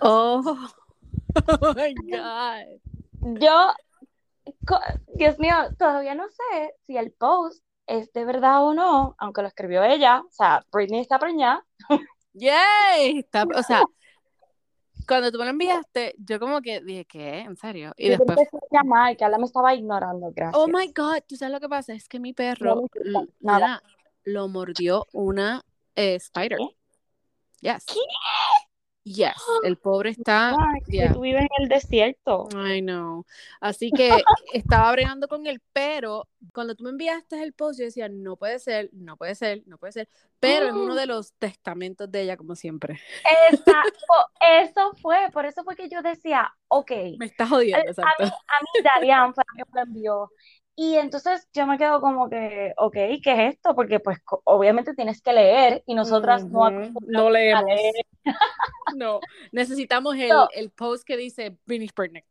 Oh, oh my God. Yo, Dios mío, todavía no sé si el post es de verdad o no, aunque lo escribió ella. O sea, Britney está preñada. Yay. Está- o sea, cuando tú me lo enviaste, yo como que dije, ¿qué? ¿En serio? Y después, empecé a llamar, que Ala me estaba ignorando, gracias. oh my God, ¿tú sabes lo que pasa? Es que mi perro No nada. lo mordió una eh, spider. Yes. ¿Qué? Yes. El pobre está. Ay, yeah. tú vives en el desierto. I know. Así que estaba bregando con él, pero cuando tú me enviaste el post, yo decía, no puede ser, no puede ser, no puede ser. Pero es uno de los testamentos de ella, como siempre. Po- eso fue, por eso fue que yo decía, ok, Me está jodiendo, a mí, exacto. a mí Darian fue la que me lo envió. Y entonces yo me quedo como que, ok, ¿qué es esto? Porque pues obviamente tienes que leer y nosotras no Ujú, acostumbramos No a leemos. leer. No. Necesitamos el, No. el post que dice Britney Spears.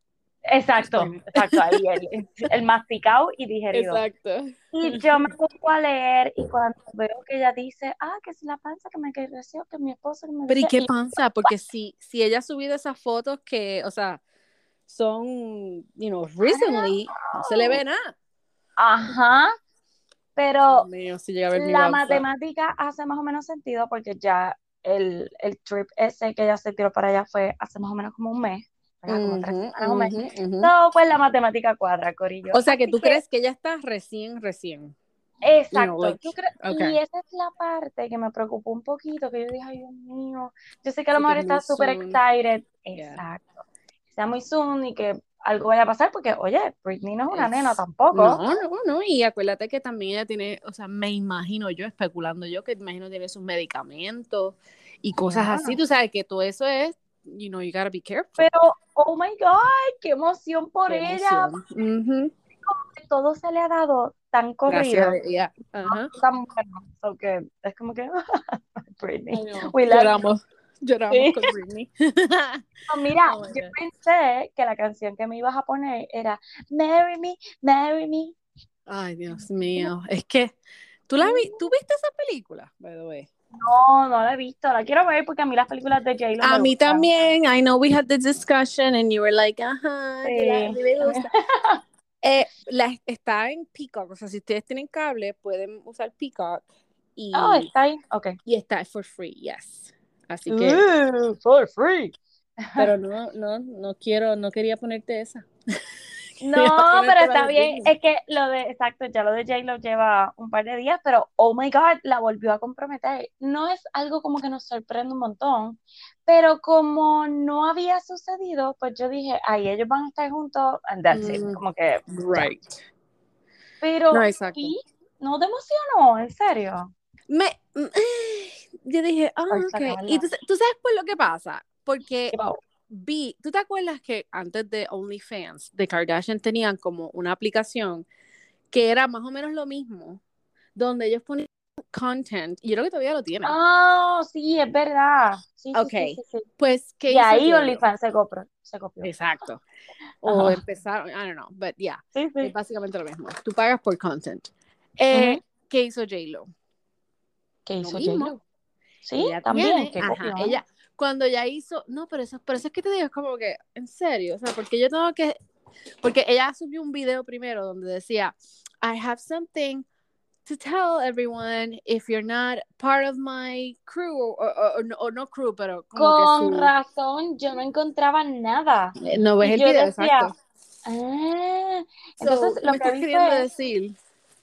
Exacto, exacto, ahí el, el masticado y digerido. Exacto. Y yo me pongo a leer y cuando veo que ella dice, ah, que si la panza que me creció, que mi esposo que me Pero ¿y decía", qué pasa? Porque si, si ella ha subido esas fotos que, o sea, son, you know, recently, no se le ve nada. Ajá, pero mío, si llega a ver la matemática hace más o menos sentido porque ya el, el trip ese que ella se tiró para allá fue hace más o menos como un mes. Como tres un mes. ujú. No, pues la matemática cuadra, Corillo. O sea que Así tú crees que ella está recién, recién. Exacto. Y esa es la parte que me preocupó un poquito, que yo dije, ay, Dios mío, yo sé que a lo mejor es está súper excited. Yeah. Exacto. Que sea muy soon y que algo vaya a pasar, porque, oye, Britney no es una Es- nena tampoco. No, no, no. Y acuérdate que también ella tiene, o sea, me imagino yo, especulando yo, que imagino tiene sus medicamentos y cosas Yeah. así. Tú sabes que todo eso es, you know, you gotta be careful. Pero, oh my God, qué emoción por Qué ella. emoción. Ujú. porque Todo se le ha dado tan corrido, a ella. Ajá. tan bueno. So que es como que, Britney. We love. Lloramos. Sí. con Britney. No, mira, Oh yo pensé que la canción que me ibas a poner era Marry Me, Marry Me. Ay, Dios mío. Es que, ¿tú, la vi, ¿tú viste esa película, by the way? No, no la he visto, la quiero ver porque a mí las películas de J-Lo A me mí gustan. también. I know we had this discussion and you were like, ajá, que la- a mí me gusta. Eh, la, está en Peacock, o sea, si ustedes tienen cable, pueden usar Peacock y, Oh, está ahí. Ok. y está for free, yes. Así que, Uh, for free. pero no, no, no quiero, no quería ponerte esa. No, pero está bien. Es que lo de, exacto, ya lo de J-Lo lleva un par de días, pero oh my God, la volvió a comprometer. No es algo como que nos sorprende un montón, pero como no había sucedido, pues yo dije, ay, ellos van a estar juntos, and that's it. Mm. Como que, Right. pero, No, exacto. ¿No te emocionó? ¿En serio? Me, mm, yo dije, ah, Ay, ok. Y tú, tú sabes por lo que pasa, porque vi, ¿tú te acuerdas que antes de OnlyFans, de Kardashian tenían como una aplicación que era más o menos lo mismo, donde ellos ponían content, y yo creo que todavía lo tienen. Ah, sí, es verdad. Sí, Ok. sí, sí. Pues, ¿qué Y ahí? OnlyFans se copió. Se copió. Exacto. O Ajá. empezaron, I don't know, but yeah, es básicamente lo mismo. Tú pagas por content. Eh, Ujú. ¿Qué hizo J-Lo? ¿Qué Lo hizo mismo. J-Lo? Sí, Ella también. tiene, ajá, ella, cuando ya hizo, no, pero eso, pero eso es que te digo, es como que, en serio, o sea, porque yo tengo que, porque ella subió un video primero donde decía, I have something to tell everyone if you're not part of my crew, o, no- no crew, pero como Con que su, razón, yo no encontraba nada. eh, no ves el yo video, decía, exacto. Ah, So, entonces tú lo me que estás queriendo fue, decir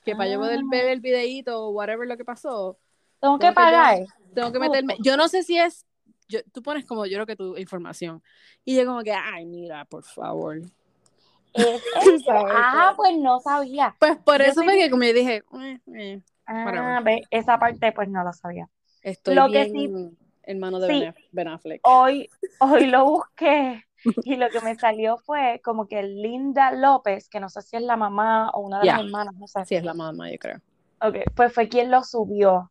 que para yo poder Ah. ver el videíto o whatever lo que pasó, tengo que yo- pagar. tengo que meterme. Yo no sé si es. Yo, tú pones como yo creo que tu información. Y yo, como que, ay, mira, por favor. Es Ah, pues no sabía. Pues por Yo eso bien- que como yo dije, eh, eh, Ah, ve, esa parte pues no la sabía. estoy Lo que bien hermano de sí. Ben, Aff- Ben Affleck. Hoy, hoy lo busqué y lo que me salió fue como que Linda López, que no sé si es la mamá o una de las Ya. hermanas, no sé. Sí, es la mamá, yo creo. Ok, pues fue quien lo subió.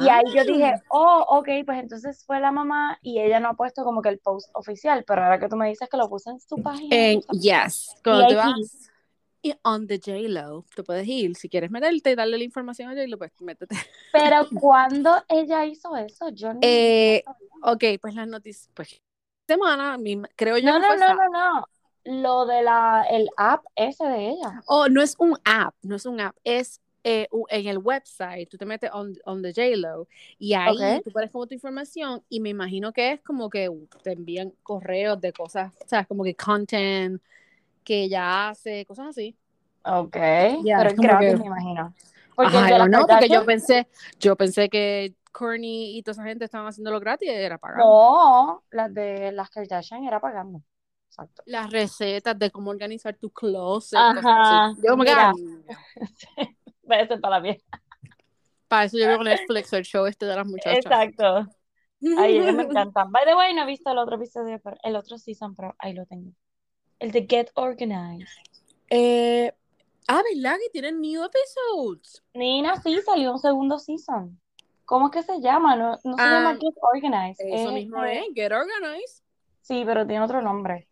Y ahí yo dije, oh, ok, pues entonces fue la mamá y ella no ha puesto como que el post oficial, pero ahora que tú me dices que lo puse en su página. Sabes. yes, cuando te vas y on the J-Lo, tú puedes ir. Si quieres meterte y darle la información a J-Lo, pues métete. Pero cuando ella hizo eso, yo no, Eh. Ok, pues las noticias, pues semana, mi- creo yo No, no, no, no, no. Lo de la, el app ese de ella. Oh, no es un app, no es un app, es eh, en el website, tú te metes on, on the JLo y ahí Ok. tú pones como tu información y me imagino que es como que te envían correos de cosas, o sea, como que content que ella hace, cosas así. Ok. Ya, Pero es gratis, que- me imagino. Porque Ajá, yo no, porque yo pensé, yo pensé que Courtney y toda esa gente estaban haciéndolo gratis era pagando. No, las de las Kardashian era pagando. Exacto. Las recetas de cómo organizar tu closet, Ajá, cosas así. Yo me ser para la vieja. Para eso yo veo Netflix el show este de las muchachas. Exacto. Ay, ellas me encantan. By the way, no he visto el otro episodio, pero el otro season, pero ahí lo tengo. El de Get Organized. Eh, ah, ¿verdad que tienen new episodes? Nina, sí, salió un segundo season. ¿Cómo es que se llama? No, no se Ah, llama Get Organized. Eso es, mismo eh, es, Get Organized. Sí, pero tiene otro nombre.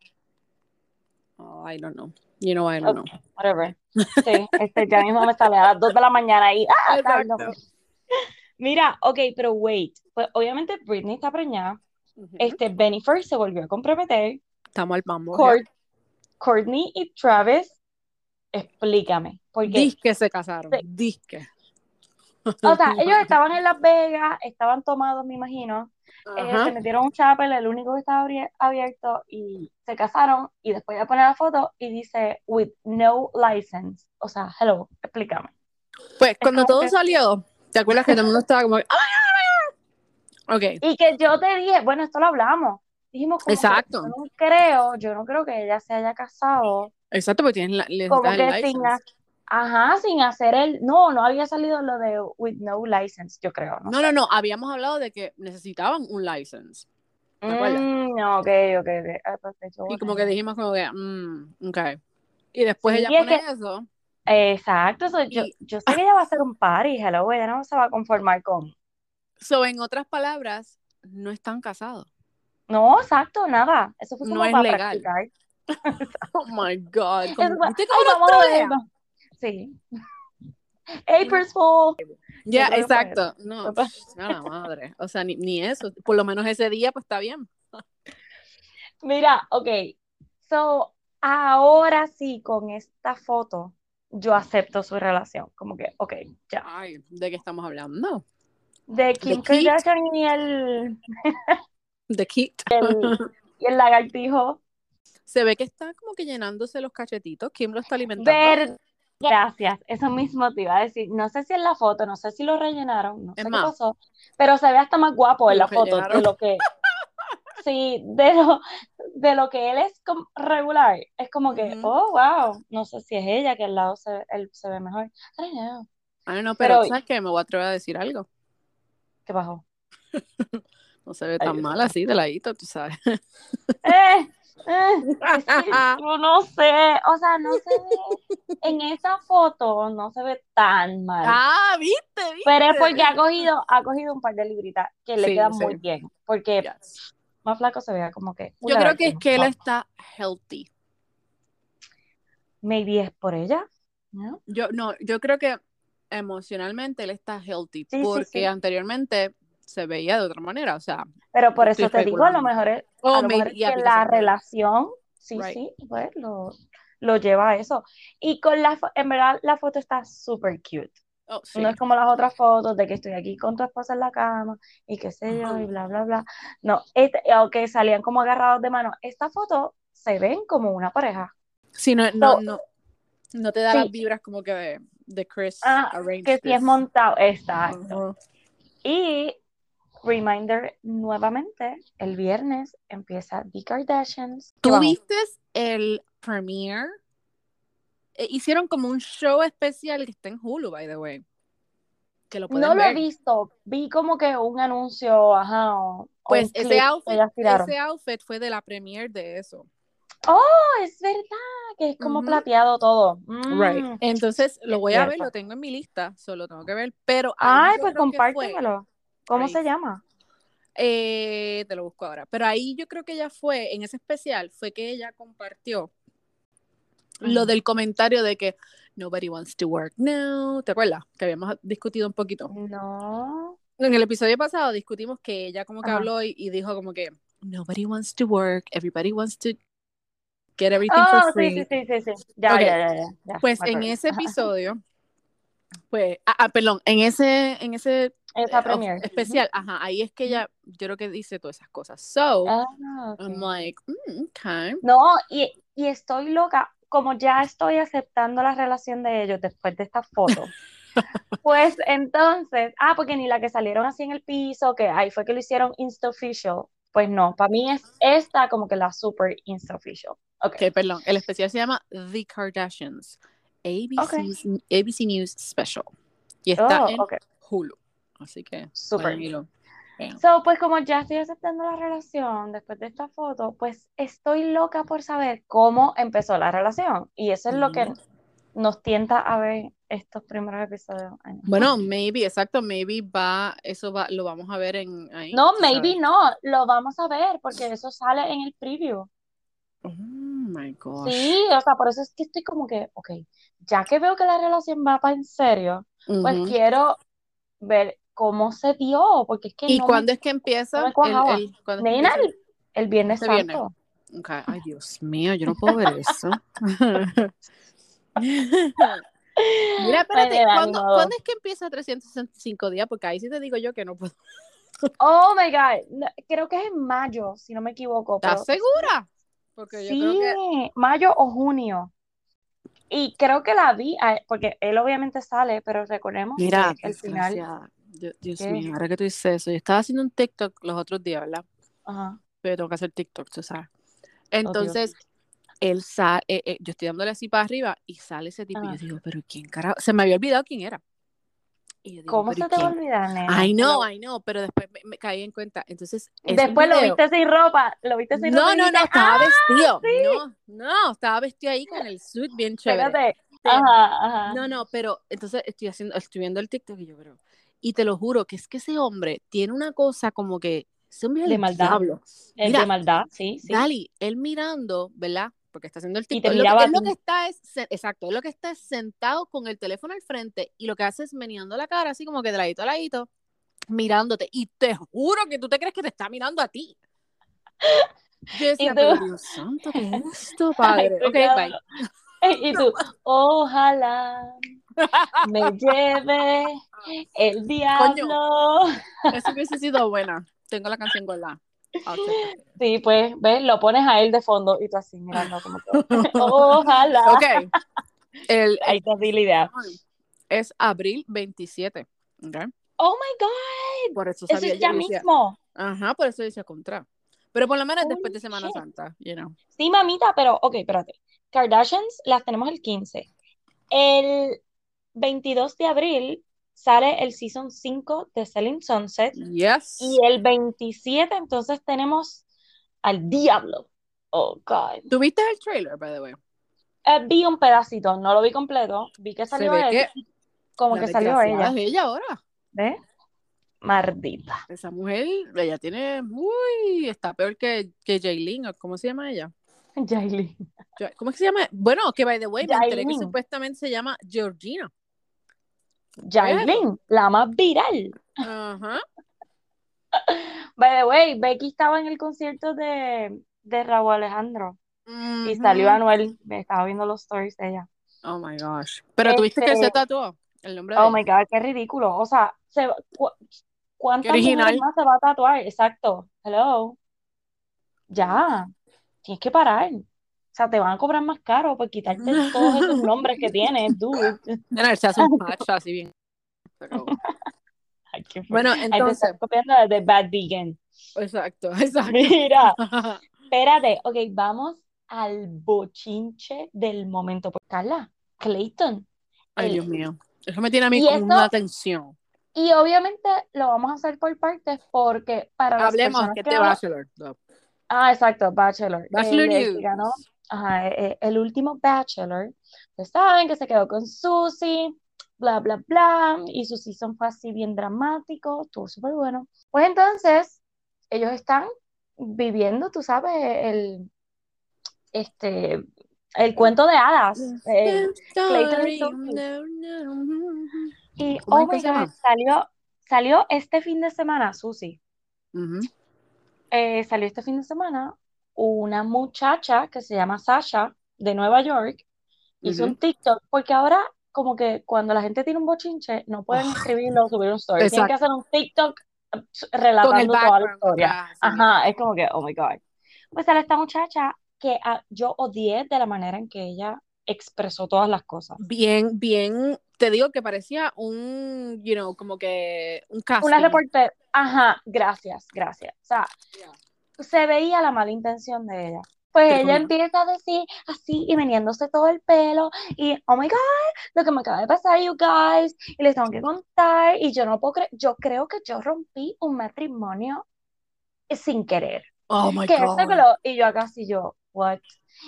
Oh, I don't know. You know, I don't know. Whatever. Sí, este, ya mismo me sale a las 2 de la mañana y ¡ah! Mira, ok, pero wait. Pues obviamente Britney está preñada. Este, Bennifer se volvió a comprometer. Estamos al mambo. Court- Courtney y Travis, explícame. Porque, Disque se casaron. Disque. O sea, ellos estaban en Las Vegas, estaban tomados, me imagino. eh, se metieron un chapel, el único que estaba abierto, y se casaron. Y después ya pone la foto y dice, with no license. O sea, hello, explícame. Pues cuando todo que- salió, ¿te acuerdas que todo el mundo estaba como, ¡ay, ay, ay! Ok, Y que yo te dije, bueno, esto lo hablamos. Dijimos como que Exacto. yo no creo, yo no creo que ella se haya casado exacto, porque tienen la, les como dan que license. sin, ajá, sin hacer el, no, no había salido lo de with no license, yo creo, ¿no? No, no, no, habíamos hablado de que necesitaban un license. ¿te acuerdas? Mm, ok, ok, ok. Ah, pues, yo Y como que dijimos como que, mm, ok. Y después Sí, ella es pone que- eso. Exacto, so, yo, Y- yo sé que ella va a hacer un party, hello, ella no se va a conformar con, So, en otras palabras, no están casados. no, exacto, nada, eso fue No como es para legal. practicar. Oh my God. Eso Como, fue, ¿Viste "Ay, cómo nos vamos a trolea? vernos". Sí. April's Fool. Ya, que fue exacto. No, a la madre. O sea, ni, ni eso. Por lo menos ese día, pues está bien. Mira, ok. So, ahora sí, con esta foto, yo acepto su relación. Como que, ok, ya. Ay, ¿de qué estamos hablando? De Kim. Kardashian y el, De Kit. y el lagartijo. Se ve que está como que llenándose los cachetitos. ¿Quién lo está alimentando? Ver, gracias. Eso mismo te iba a decir. No sé si en la foto, no sé si lo rellenaron, no sé Es qué más. pasó, pero se ve hasta más guapo en la foto de lo que, sí, de lo, de lo que él es regular. Es como que, oh, wow. No sé si es ella que al lado se, él se ve mejor. I don't know. I don't know, pero, Pero- ¿sabes qué? Me voy a atrever a decir algo. ¿Qué pasó? No se ve tan mal así de ladito, tú sabes. Eh, yo no sé, o sea, no se ve, en esa foto no se ve tan mal. ah, viste, viste. Pero es porque ha cogido, ha cogido un par de libritas que le Sí, quedan sí. muy bien. Porque Yes. más flaco se vea como que. Yo creo que es que él está healthy. Maybe es por ella. ¿no? Yo no, yo creo que emocionalmente él está healthy Sí, porque anteriormente se veía de otra manera, o sea, Pero por eso te digo, a lo mejor es, Oh, a lo maybe, mejor es yeah, que la relación, sí, Right. sí, pues lo, lo lleva a eso. Y con la, en verdad, la foto está súper cute. oh, sí. No es como las otras fotos de que estoy aquí con tu esposa en la cama y qué sé yo, y bla, bla, bla. No, este, aunque salían como agarrados de mano, esta foto se ven como una pareja. Sí, no, no, So- no, no te da Sí. las vibras como que de, de Chris Ah, Que si es montado, exacto. Y reminder nuevamente, el viernes empieza The Kardashians. ¿Qué ¿Tú vamos? viste el premiere? Eh, hicieron como un show especial que está en Hulu, by the way. Que lo pueden No lo he visto, vi como que un anuncio, ajá, o, Pues ese outfit, ese outfit fue de la premiere de eso. Oh, es verdad, que es como plateado todo. Right. Mm. Entonces lo es voy a ver, lo tengo en mi lista, solo tengo que ver. Pero Ay, pues compártemelo. ¿Cómo se llama? Eh, te lo busco ahora. Pero ahí yo creo que ella fue, en ese especial, fue que ella compartió lo del comentario de que nobody wants to work now. ¿Te acuerdas? Que habíamos discutido un poquito. No. En el episodio pasado discutimos que ella como que habló y, y dijo como que nobody wants to work, everybody wants to get everything Oh, for sí, free. sí, sí, sí, sí. Ya, ya, ya, ya, ya, Pues en ese episodio, pues, ah, ah, perdón, en ese, en ese Esa eh, premiere. of- especial, ajá, ahí es que ella, yo creo que dice todas esas cosas. So, Ah. I'm like, mm, okay. No, y, y estoy loca, como ya estoy aceptando la relación de ellos después de esta foto. Pues entonces, ah, porque ni la que salieron así en el piso, que ahí fue que lo hicieron Insta Official. Pues no, para mí es esta como que la super Insta Official. Ok. Perdón, el especial se llama The Kardashians, ABC's ABC News Special. Y está Oh, en. Hulu. Así que, vean. So, pues como ya estoy aceptando la relación después de esta foto, pues estoy loca por saber cómo empezó la relación. Y eso es lo que nos tienta a ver estos primeros episodios. Bueno, maybe, exacto, maybe va, eso va, lo vamos a ver en ahí. No, maybe sabes. no, lo vamos a ver porque eso sale en el preview. Oh my gosh. Sí, o sea, por eso es que estoy como que, ok, ya que veo que la relación va para en serio, pues quiero ver cómo se dio, porque es que ¿Y no cuándo me, es que empieza? no el, el, ¿cuándo es que Nena, empieza? el, el Viernes viernes. Santo. Ay, Dios mío, yo no puedo ver eso. Mira, espérate, ¿cuándo, modo. ¿cuándo es que empieza 365 días? Porque ahí sí te digo yo que no puedo. Oh my God, no, creo que es en mayo, si no me equivoco, pero ¿Estás segura? Porque yo creo sí, que. mayo o junio. Y creo que la vi, ah, porque él obviamente sale, pero recordemos Mira, que el final. Dios, mío, ahora que tú dices eso, yo estaba haciendo un TikTok los otros días, ¿verdad? ajá, Pero tengo que hacer TikTok, tú sabes. Oh, Entonces, él sale, eh, eh, yo estoy dándole así para arriba y sale ese tipo. Y yo digo, pero ¿quién carajo? Se me había olvidado quién era. Y yo digo, ¿cómo se te va a olvidar, nena? I know, I know, pero después me, me caí en cuenta. Entonces, Después lo viste sin ropa, lo viste sin ropa No, no, no, estaba "Ah, vestido. sí". No, no, estaba vestido ahí con el suit bien chévere. Espérate. Ajá, ajá. No, no, pero entonces estoy haciendo, estoy viendo el TikTok y yo, pero, y te lo juro que es que ese hombre tiene una cosa como que, ese hombre De el maldad. diablo. Es Mira, de maldad, sí, sí. Dali, él mirando, ¿verdad? Porque está haciendo el TikTok. Él él lo que está es, exacto, él lo que está es sentado con el teléfono al frente y lo que hace es meneando la cara así como que de ladito a ladito, mirándote. Y te juro que tú te crees que te está mirando a ti. Yo decía, tú- pero Dios santo, ¿qué es esto, padre? Ay, ok, bye. Y tú, ojalá me lleve el diablo. Eso hubiese sido buena. Tengo la canción guardada. Sí, pues, ves, lo pones a él de fondo y tú así mirando como que, ojalá. Ok. El, Ahí te di la idea. es abril 27. ok. Oh my God, Por eso eso sabía es yo ya decía- mismo. Ajá, por eso decía contra. Pero por lo menos Holy después de Semana shit. Santa, you know. Sí, mamita, pero, ok, espérate. Kardashians las tenemos el 15. El 22 de abril sale el Season 5 de Selling Sunset. Yes. Y el 27, entonces tenemos al Diablo. Oh, God. ¿Tuviste el trailer, by the way? Eh, vi un pedacito, no lo vi completo. Vi que salió él. que como que salió ella. es ella ahora. ¿Ves? Mardita. Esa mujer, ella tiene, uy, está peor que, que Jaylin, ¿o ¿cómo se llama ella? Yailin. Ya- ¿Cómo es que se llama? Bueno, que by the way, me enteré que supuestamente se llama Georgina. Yailin, la más viral. Ajá. By the way, Becky estaba en el concierto de, de Raúl Alejandro. Y salió. Anuel. Me estaba viendo los stories de ella. Oh my gosh. Pero tuviste que Este- se tatuó el nombre de Oh my God, qué ridículo. O sea, se, cu- ¿cuántas original. más se va a tatuar? Exacto. Hello. Ya. Tienes que parar. O sea, te van a cobrar más caro por quitarte todos esos nombres que tienes, dude. Mira, él se hace un patch así bien. Se acabó. Ay, qué fuerte. Bueno, te entonces, copiando de Bad Vegan. exacto, exacto. Mira, espérate. Ok, vamos al bochinche del momento. Pues, Carla, Clayton. Ay, el- Dios mío. Eso me tiene a mí Y con esto- una tensión. Y obviamente lo vamos a hacer por partes porque para las Hablemos personas que que no- Bachelor. no. Ah, exacto, Bachelor. Bachelor el, el News. ganó, ajá, eh, el último Bachelor. Ustedes saben que se quedó con Susie, bla, bla, bla. Y su season fue así bien dramático, estuvo súper bueno. Pues entonces, ellos están viviendo, tú sabes, el, este, el cuento de hadas. Eh, y Story, Sophie. no, no. y, ¿Cómo es oh my? God, salió, salió este fin de semana, Susi, Ujú. eh, salió este fin de semana una muchacha que se llama Sasha de Nueva York, hizo un TikTok, porque ahora como que cuando la gente tiene un bochinche, no pueden Ah. escribirlo o subir un story, tienen que hacer un TikTok el relatando toda la historia. Ajá, es como que, oh my God. Pues sale esta muchacha que ah, yo odié de la manera en que ella expresó todas las cosas. Bien, bien, te digo que parecía un, you know, como que un Una casting. reportera, ajá, gracias, gracias. O sea, se veía la mala intención de ella. Pues Pero ella empieza a decir así y meneándose todo el pelo y, oh my God, lo que me acaba de pasar, you guys, y les tengo que contar y yo no puedo creer, yo creo que yo rompí un matrimonio sin querer. Oh my que God. lo, y yo acá así yo, what?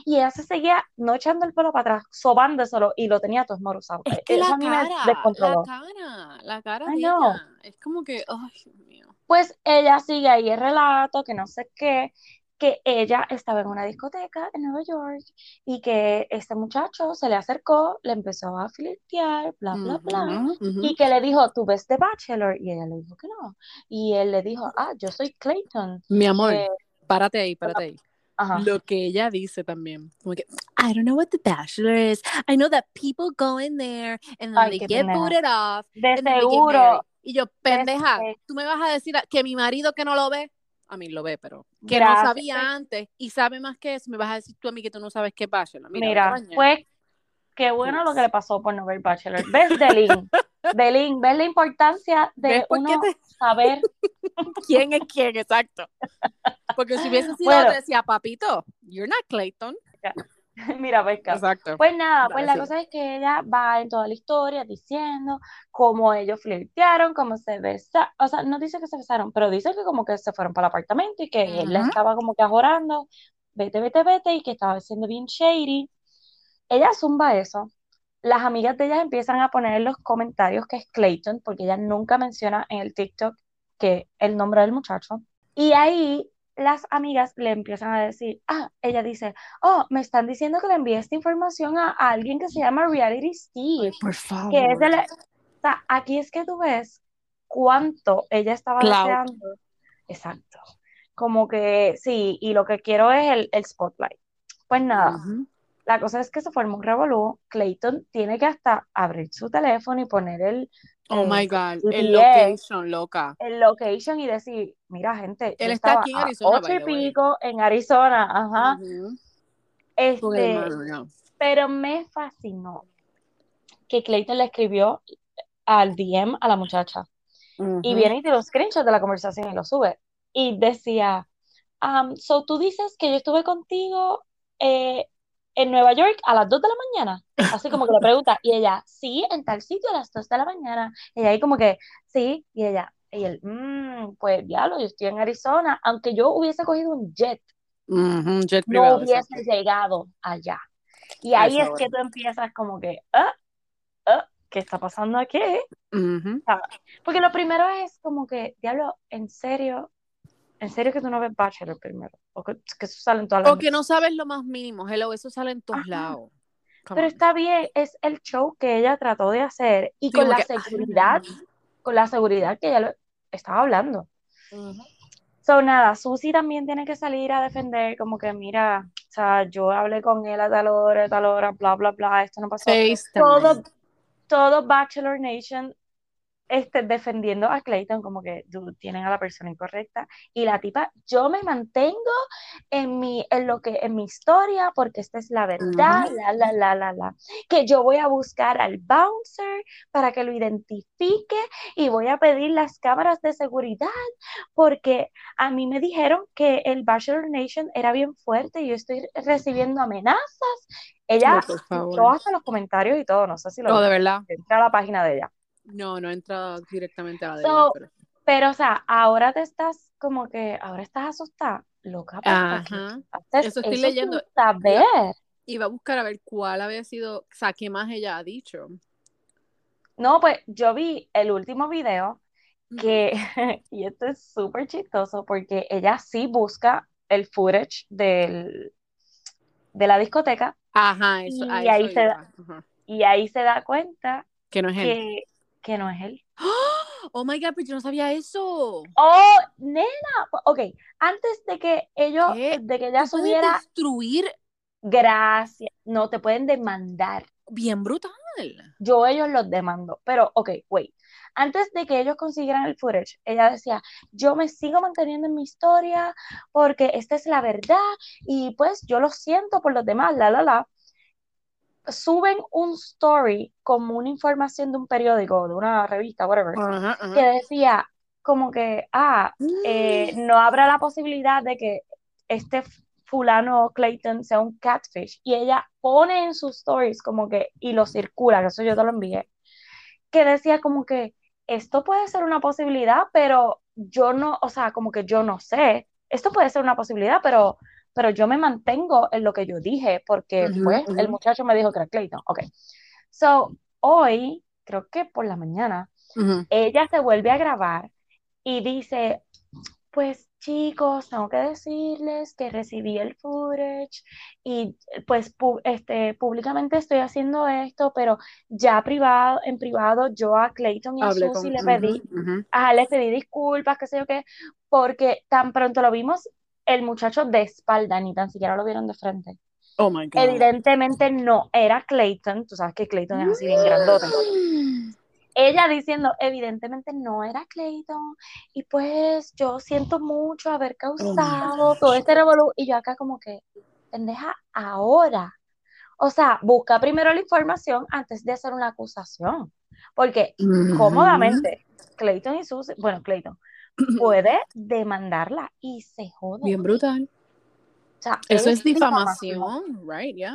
Y ella se seguía no echando el pelo para atrás, sobándoselo y lo tenía todo esmorozado. Es que Eso la cara, la cara, la cara ella, es como que, ay, Dios mío. Pues ella sigue ahí el relato, que no sé qué, que ella estaba en una discoteca en Nueva York y que este muchacho se le acercó, le empezó a flirtear, bla, bla, bla, y que le dijo, ¿tú ves The Bachelor? Y ella le dijo que no. Y él le dijo, ah, yo soy Clayton. Mi amor, Eh, párate ahí, párate ahí. ajá. Lo que ella dice también, como que, I don't know what the bachelor is. I know that people go in there and then Ay, they get booted off De and seguro. Y yo, pendeja, se- tú me vas a decir que mi marido que no lo ve, a mí lo ve, pero que no Gracias. sabía antes y sabe más que eso, me vas a decir tú a mí que tú no sabes qué es bachelor. Mira, Mira, pues qué bueno lo que le pasó por no ver Bachelor. ¿Ves, Delin? Delin, ¿ves la importancia de ¿Ves por qué uno te- saber? quién es quién, exacto. Porque si hubiese sido Bueno. decía, papito, you're not Clayton. Mira, pesca. Exacto. Pues nada, pues la cosa es que ella va en toda la historia diciendo cómo ellos flirtearon, cómo se besaron, o sea, no dice que se besaron, pero dice que como que se fueron para el apartamento y que él la estaba como que ajorando, vete, vete, vete, y que estaba siendo bien shady. Ella zumba eso. Las amigas de ella empiezan a poner en los comentarios que es Clayton, porque ella nunca menciona en el TikTok que el nombre del muchacho. Y ahí las amigas le empiezan a decir, ah, ella dice, oh, me están diciendo que le envíe esta información a, a alguien que se llama Reality Steve, Por favor. que es. O sea, aquí es que tú ves cuánto ella estaba Clout. deseando. Exacto. Como que sí, y lo que quiero es el, el spotlight. Pues nada, la cosa es que se forma un revolú. Clayton tiene que hasta abrir su teléfono y poner el, Oh eh, my God, GPS, el location, loca. el location y decir, mira, gente, Él está aquí en Arizona, ocho y pico en Arizona, ajá. Este, pero me fascinó que Clayton le escribió al DM a la muchacha. Y viene y tiene un screenshot de la conversación y lo sube. Y decía, um, so tú dices que yo estuve contigo eh, en Nueva York a las 2 de la mañana. Así como que le pregunta. Y ella, sí, en tal sitio a las 2 de la mañana. Y ahí como que, sí. Y ella, y él, "Mm, pues diablo, yo estoy en Arizona. Aunque yo hubiese cogido un jet, jet no privado, hubiese exacto. llegado allá. Y A ahí esa es que hora. tú empiezas como que, ah, ah, ¿qué está pasando aquí? Ujú. Porque lo primero es como que, diablo, en serio, en serio que tú no ves Bachelor primero, o que, que eso sale en todas las O que no sabes lo más mínimo, hello, eso sale en todos Ajá. lados. Come Pero on. está bien, es el show que ella trató de hacer y con la que, seguridad, con la seguridad que ella lo estaba hablando. Ujú. So, nada, Susi también tiene que salir a defender, como que, mira, o sea, yo hablé con él a tal hora, a tal hora, bla, bla, bla, esto no pasó. Todo, todo Bachelor Nation este, defendiendo a Clayton como que dude, tienen a la persona incorrecta y la tipa, yo me mantengo en mi, en lo que, en mi historia porque esta es la verdad, Ujú. la, la, la, la, la, que yo voy a buscar al bouncer para que lo identifique y voy a pedir las cámaras de seguridad porque a mí me dijeron que el Bachelor Nation era bien fuerte y yo estoy recibiendo amenazas. Ella favor. entró hasta los comentarios y todo, no sé si lo No, de verdad. entra a la página de ella. No, no entra directamente a la So, pero. Pero, o sea, ahora te estás como que, ahora estás asustada, loca, porque Ajá. haces Eso estoy eso leyendo. saber. Iba a buscar a ver cuál había sido, o sea, qué más ella ha dicho. No, pues yo vi el último video que, y esto es súper chistoso porque ella sí busca el footage del, de la discoteca Ajá, eso, Y ahí se. Ajá. y ahí se da cuenta Que no es él. Que, no es él. Oh my god, pero yo no sabía eso. Oh, nena. Ok, antes de que ellos, ¿Qué? de que ella subiera, destruir gracias, no te pueden demandar. bien brutal. Yo ellos los demando. Pero, ok, wait. Antes de que ellos consiguieran el footage, ella decía, yo me sigo manteniendo en mi historia porque esta es la verdad y pues yo lo siento por los demás, la, la, la. Suben un story como una información de un periódico, de una revista, whatever, que decía como que, ah, eh, no habrá la posibilidad de que este fulano Clayton sea un catfish. Y ella pone en sus stories como que, y lo circula, que eso yo te lo envié, que decía como que esto puede ser una posibilidad, pero yo no, o sea, como que yo no sé, esto puede ser una posibilidad, pero, pero yo me mantengo en lo que yo dije, porque pues el muchacho me dijo que era Clayton. Ok. So, hoy, creo que por la mañana, ella se vuelve a grabar y dice, pues chicos, tengo que decirles que recibí el footage y pues pu- este, públicamente estoy haciendo esto, pero ya privado, en privado yo a Clayton y a Susie con. le pedí, ajá, les pedí disculpas, qué sé yo qué, porque tan pronto lo vimos el muchacho de espalda, ni tan siquiera lo vieron de frente. Oh my god. Evidentemente no era Clayton, tú sabes que Clayton es así bien grandote ella diciendo, evidentemente no era Clayton, y pues yo siento mucho haber causado todo este revolú, y yo acá como que, pendeja, ahora. O sea, busca primero la información antes de hacer una acusación, porque Ujú. cómodamente Clayton y Susie, bueno, Clayton, puede demandarla y se jode. Bien brutal. O sea, Eso es difamación, right? Yeah.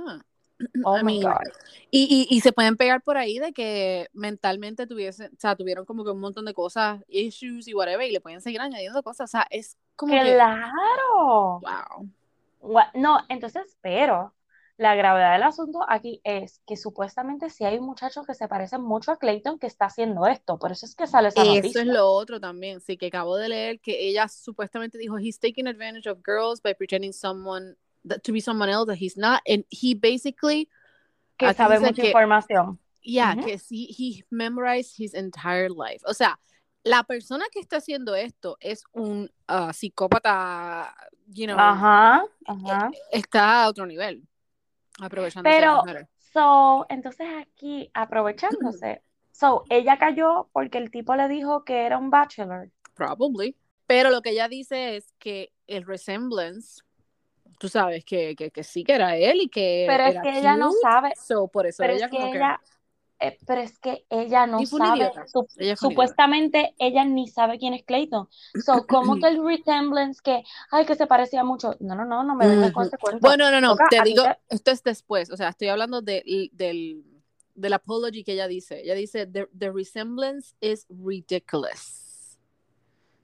Oh I my mean, God. Y, y, y se pueden pegar por ahí de que mentalmente tuviesen, o sea, tuvieron como que un montón de cosas, issues y whatever, y le pueden seguir añadiendo cosas. O sea, es como que, Claro. wow. No, entonces, pero la gravedad del asunto aquí es que supuestamente sí hay un muchacho que se parece mucho a Clayton que está haciendo esto, por eso es que sale esa Eso noticia. es lo otro también, sí, que acabo de leer que ella supuestamente dijo, he's taking advantage of girls by pretending someone, that, to be someone else that he's not, and he basically, que sabe mucha que- información. yeah, Ujú. que sí, he memorized his entire life. O sea, la persona que está haciendo esto es un ah, psicópata, you know, Ajá, ajá. está a otro nivel, aprovechándose Pero-. So, entonces aquí, aprovechándose, so, ella cayó porque el tipo le dijo que era un bachelor. Probably. Pero lo que ella dice es que el resemblance, tú sabes que, que, que sí que era él y que Pero es que ella no sabe, so, por eso pero ella es que como ella, eh, pero es que ella no sabe, su- Ella supuestamente ella ni sabe quién es Clayton. So, ¿cómo que el resemblance que, ay, que se parecía mucho? No, no, no, no me vengas con ese cuento. Bueno, no, no, te digo, te- esto es después, o sea, estoy hablando de, del, del apology que ella dice. Ella dice, the, the resemblance is ridiculous.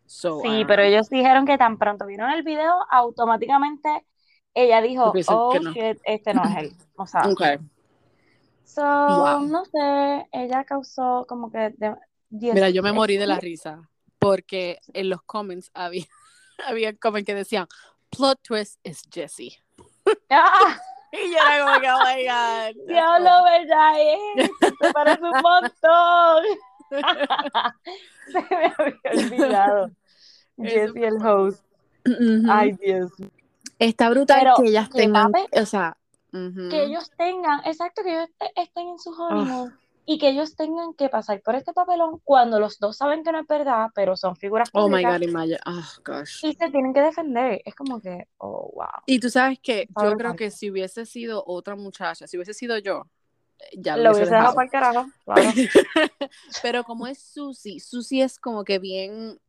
So, Sí, pero ellos dijeron que tan pronto vieron el video, automáticamente ella dijo, oh que no. shit, este no es él. O sea, Okay. So, Wow. no sé, ella causó como que de- diez- Mira, yo me morí de la risa porque en los comments había, había comments que decían, plot twist es Jessie. ¡Ah! Y yo era como que, oh my God. Diablo, ¿verdad? Es, te parece un montón. Se me había olvidado. Jessie el host. Ay, Dios. Está brutal Pero que ellas tengan, o sea, Que ellos tengan, exacto, que ellos est- estén en su Ah. honeymoon y que ellos tengan que pasar por este papelón cuando los dos saben que no es verdad, pero son figuras Oh my públicas God, imagine. Oh gosh. y se tienen que defender. Es como que, oh, wow. Y tú sabes que yo creo que si hubiese sido otra muchacha, si hubiese sido yo, eh, ya Lo hubiese dejado para el carajo, claro. Pero como es Susie, Susie es como que bien,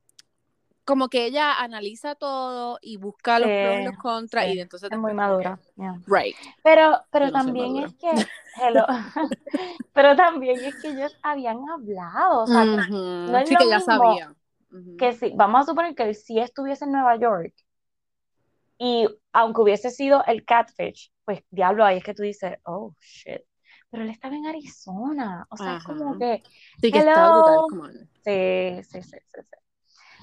como que ella analiza todo y busca los Sí, pros y los contras sí. y entonces Es muy que- madura. yeah. right. Pero, pero no también es que, hello, pero también es que ellos habían hablado, o sea, no es sí lo que ya mismo sabía. Que sí, vamos a suponer que él sí estuviese en Nueva York y aunque hubiese sido el catfish, pues diablo, ahí es que tú dices, oh, shit, pero él estaba en Arizona, o sea, es como que, Sí que está brutal, hello. come on. sí, sí, sí, sí, sí.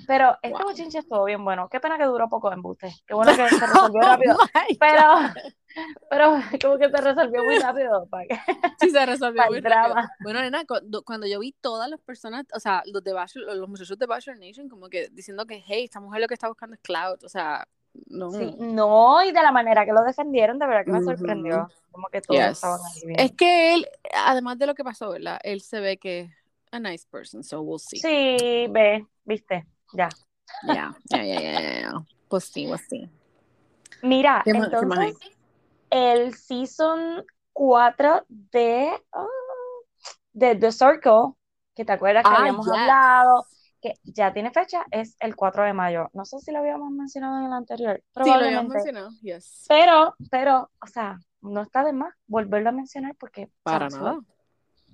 Pero este Wow. bochinche estuvo bien bueno. Qué pena que duró poco en buste. Qué bueno que se resolvió rápido. Oh Pero, pero como que se resolvió muy rápido. ¿para qué? Sí, se resolvió muy rápido. drama. Bueno, nena, cuando, cuando yo vi todas las personas, o sea, los de Bachelor, los muchachos de Bachelor Nation, como que diciendo que, hey, esta mujer lo que está buscando es cloud, o sea, no. Sí, no, y de la manera que lo defendieron, de verdad que me Ujú. sorprendió. Como que todos Yes. estaban ahí bien. Es que él, además de lo que pasó, ¿verdad? Él se ve que a nice person, so we'll see. Sí, ve, viste, ya. Yeah, yeah, yeah, yeah, yeah, yeah. Pues sí, pues sí. Mira, ¿Qué más- qué más hay? entonces, el season 4 de, ah, de The Circle, que te acuerdas que Ah, habíamos yes. hablado, que ya tiene fecha, es el 4 de mayo. No sé si lo habíamos mencionado en el anterior, Sí, lo habíamos mencionado, yes. Pero, pero, o sea, no está de más volverlo a mencionar porque Para se- nada.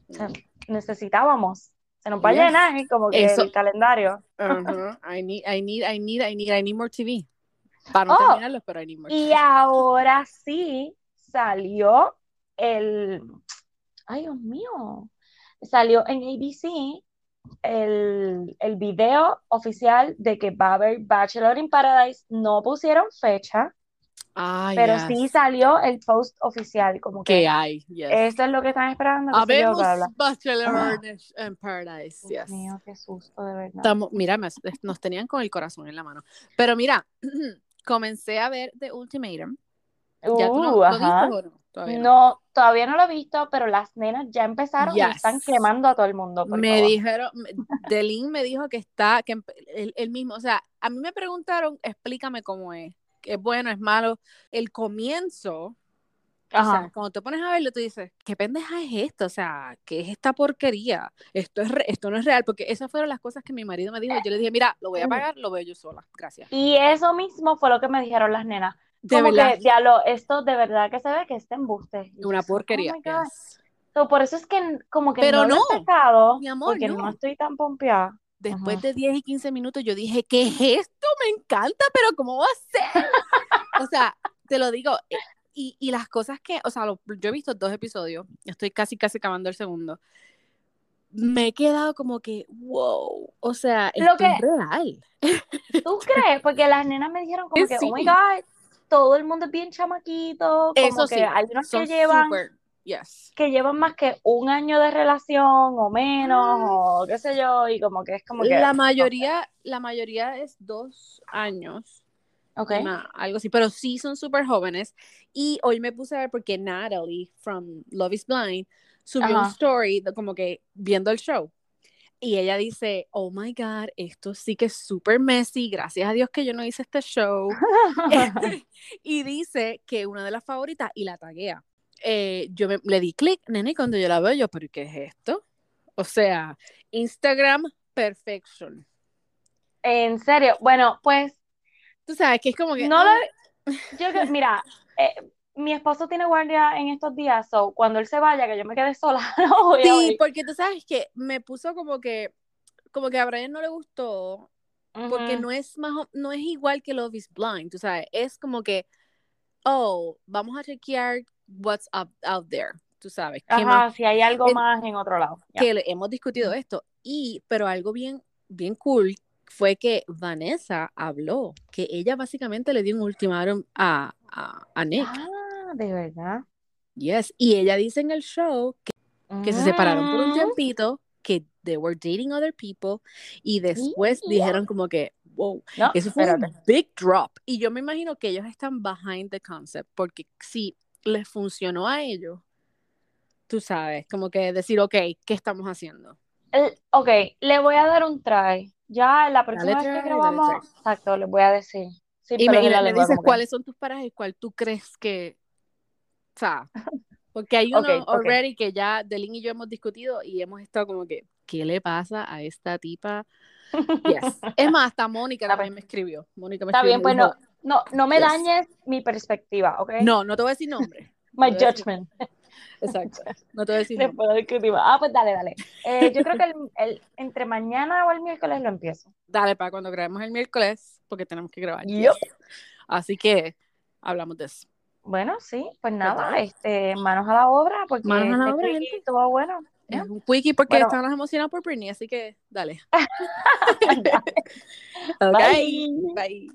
o sea, necesitábamos. Se nos va a Yes. llenar ¿eh? como que Eso- el calendario. Ajá. I need, I need, I need, I need, I need more TV. Para no Oh, terminarlos, pero I need more Y TV. ahora sí salió el. Ay, Dios mío. Salió en ABC el, el video oficial de que va a haber Bachelor in Paradise. No pusieron fecha, Ah, pero yes. sí salió el post oficial. Como que que hay, yes. esto es lo que están esperando. Habemos. Bachelor in Paradise, Dios yes. mío, qué susto, de verdad. Estamos, mira, me- nos tenían con el corazón en la mano. Pero mira, comencé a ver The Ultimatum. ¿Ya tú no, Uh, lo ajá. viste o no? Todavía no. No, todavía no lo he visto, pero las nenas ya empezaron y Yes. están quemando a todo el mundo. Me favor. dijeron, Delin me dijo que está, que él, él mismo, o sea, a mí me preguntaron, explícame cómo es, es bueno, es malo. El comienzo, o Ajá. sea, cuando te pones a verlo, tú dices, ¿qué pendeja es esto? O sea, ¿qué es esta porquería? Esto, es re- esto no es real, porque esas fueron las cosas que mi marido me dijo. Yo le dije, mira, lo voy a pagar, lo veo yo sola, gracias. Y eso mismo fue lo que me dijeron las nenas. De Como verdad, que, diablo, esto de verdad que se ve que es embuste. Y una yo, porquería. oh. So, por eso es que como que Pero no, lo no, he empezado, mi amor, porque no. no estoy tan pompeada. Después Ajá. de 10 y 15 minutos yo dije, ¿qué es esto? Me encanta, pero ¿cómo va a ser? o sea, te lo digo, eh, y, y las cosas que, o sea, lo- yo he visto dos episodios, estoy casi, casi acabando el segundo, me he quedado como que, wow, o sea, Lo que- es real. ¿Tú crees? Porque las nenas me dijeron como Eh, que, oh my sí. God, todo el mundo es bien chamaquito, como Eso que sí, hay unos que llevan, súper, yes. que llevan más que un año de relación o menos, o qué sé yo, y como que es como que, La mayoría, la mayoría es dos años, ok, una- algo así, pero sí son súper jóvenes. Y hoy me puse a ver porque Natalie from Love is Blind subió un Ajá. story de como que viendo el show. Y ella dice, oh my God, esto sí que es súper messy, gracias a Dios que yo no hice este show. y dice que una de las favoritas, y la taguea, eh, yo me- le di clic, nene, y cuando yo la veo, yo, ¿pero qué es esto? O sea, Instagram perfection. En serio, bueno, pues Tú sabes que es como que... no lo, ah, yo que, mira, eh, mi esposo tiene guardia en estos días, so cuando él se vaya, que yo me quede sola, no voy a Sí, porque tú sabes que me puso como que, como que a Brian no le gustó, porque no es más, no es igual que Love is Blind, tú sabes, es como que, oh, vamos a chequear what's up out there, tú sabes, qué más, Ajá, si hay algo más en otro lado. ya. que hemos discutido esto, y, pero algo bien, bien cool fue que Vanessa habló, que ella básicamente le dio un ultimátum a, a, a Nick, Ah, de verdad. yes, y ella dice en el show que se separaron por un Mm. tiempito, que they were dating other people y después Yeah. dijeron como que, wow, No, eso fue espérate. un big drop. Y yo me imagino que ellos están behind the concept, porque si les funcionó a ellos, tú sabes, como que decir, ok, ¿qué estamos haciendo? El- ok, le voy a dar un try. Ya la próxima vez try, que dale grabamos, exacto, les voy a decir. Sí, Y me, y la le dices cuáles son tus parajes y cuál tú crees que, o sea, porque hay uno Ok, ok. already que ya Delin y yo hemos discutido y hemos estado como que, ¿qué le pasa a esta tipa? Yes. Es más, hasta Mónica también me escribió. Mónica me Está escribió bien, pues no, no, no me Yes. dañes mi perspectiva, ¿ok? No, no te voy a decir nombre. My no decir- judgment. Exacto. No te voy a decir nombre. Ah, pues dale, dale. Eh, yo creo que el, el- entre mañana o el miércoles lo empiezo. Dale para cuando grabemos el miércoles, porque tenemos que grabar. Yes. Así que hablamos de eso. Bueno, sí, pues nada, dale. este, manos a la obra, porque Manos a la este obra, gente. estuvo bueno. Es un quickie porque Bueno. estamos emocionados por Britney, así que dale. Bye. bye.